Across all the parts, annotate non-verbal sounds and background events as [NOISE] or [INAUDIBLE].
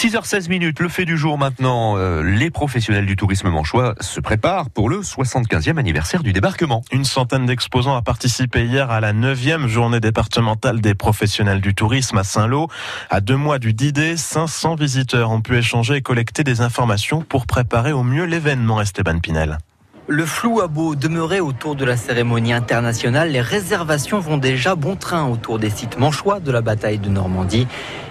6h16 minutes, le fait du jour maintenant. Euh, les professionnels du tourisme manchois se préparent pour le 75e anniversaire du débarquement. Une centaine d'exposants a participé hier à la 9e journée départementale des professionnels du tourisme à Saint-Lô. À deux mois du d 500 visiteurs ont pu échanger et collecter des informations pour préparer au mieux l'événement Esteban Pinel. Le flou a beau demeurer autour de la cérémonie internationale, les réservations vont déjà bon train autour des sites manchois de la bataille de Normandie.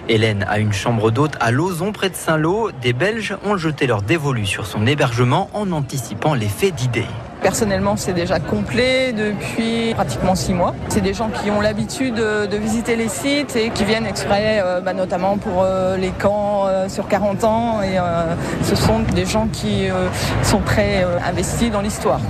Hélène a une chambre d'hôte à Lauzon près de Saint-Lô. Des Belges ont jeté leur dévolu sur son hébergement en anticipant l'effet d'idée. Personnellement, c'est déjà complet depuis pratiquement six mois. C'est des gens qui ont l'habitude de, visiter les sites et qui viennent exprès, euh, bah, notamment pour euh, les camps euh, sur 40 ans. Ce sont des gens qui sont très investis dans l'histoire.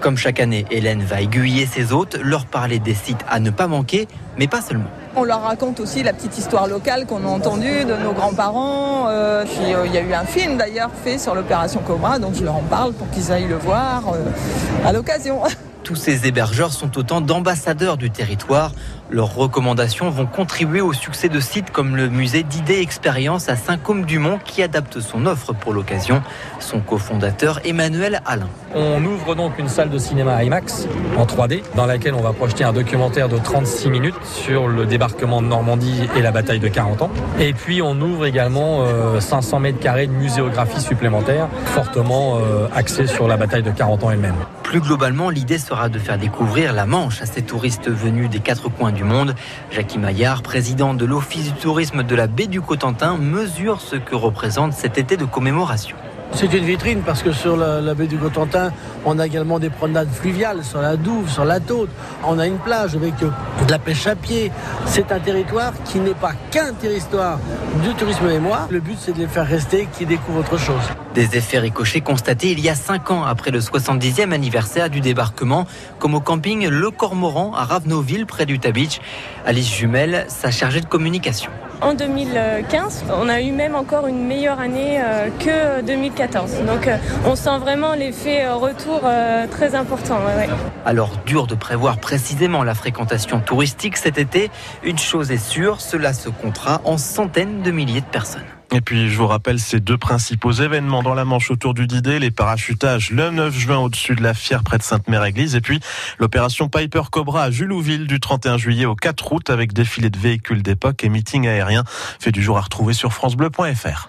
Comme chaque année, Hélène va aiguiller ses hôtes, leur parler des sites à ne pas manquer, mais pas seulement. On leur raconte aussi la petite histoire locale qu'on a entendue de nos grands-parents. Euh, euh, il y a eu un film d'ailleurs fait sur l'opération Cobra, donc je leur en parle pour qu'ils aillent le voir euh, à l'occasion. [LAUGHS] Tous ces hébergeurs sont autant d'ambassadeurs du territoire. Leurs recommandations vont contribuer au succès de sites comme le musée d'idées expérience à Saint-Côme-du-Mont qui adapte son offre pour l'occasion. Son cofondateur Emmanuel Alain. On ouvre donc une salle de cinéma IMAX en 3D dans laquelle on va projeter un documentaire de 36 minutes sur le débarquement de Normandie et la bataille de 40 ans. Et puis on ouvre également 500 euh, mètres carrés de muséographie supplémentaire fortement euh, axée sur la bataille de 40 ans elle-même. Plus globalement, l'idée sera de faire découvrir la Manche à ces touristes venus des quatre coins du monde. Jackie Maillard, président de l'Office du tourisme de la baie du Cotentin, mesure ce que représente cet été de commémoration. C'est une vitrine parce que sur la, baie du Cotentin, on a également des promenades fluviales sur la Douve, sur la Tôte. On a une plage avec euh, de la pêche à pied. C'est un territoire qui n'est pas qu'un territoire du tourisme moi. Le but, c'est de les faire rester, qu'ils découvrent autre chose. Des effets ricochés constatés il y a 5 ans après le 70e anniversaire du débarquement, comme au camping Le Cormoran à Ravenoville, près du Beach. Alice Jumel, sa chargée de communication. En 2015, on a eu même encore une meilleure année euh, que 2014. Donc euh, on sent vraiment l'effet euh, retour très important. Alors dur de prévoir précisément la fréquentation touristique cet été. Une chose est sûre, cela se comptera en centaines de milliers de personnes. Et puis, je vous rappelle ces deux principaux événements dans la Manche autour du Didet, les parachutages le 9 juin au-dessus de la Fière près de Sainte-Mère-Église et puis l'opération Piper Cobra à Julouville du 31 juillet au 4 août avec défilé de véhicules d'époque et meeting aérien fait du jour à retrouver sur francebleu.fr.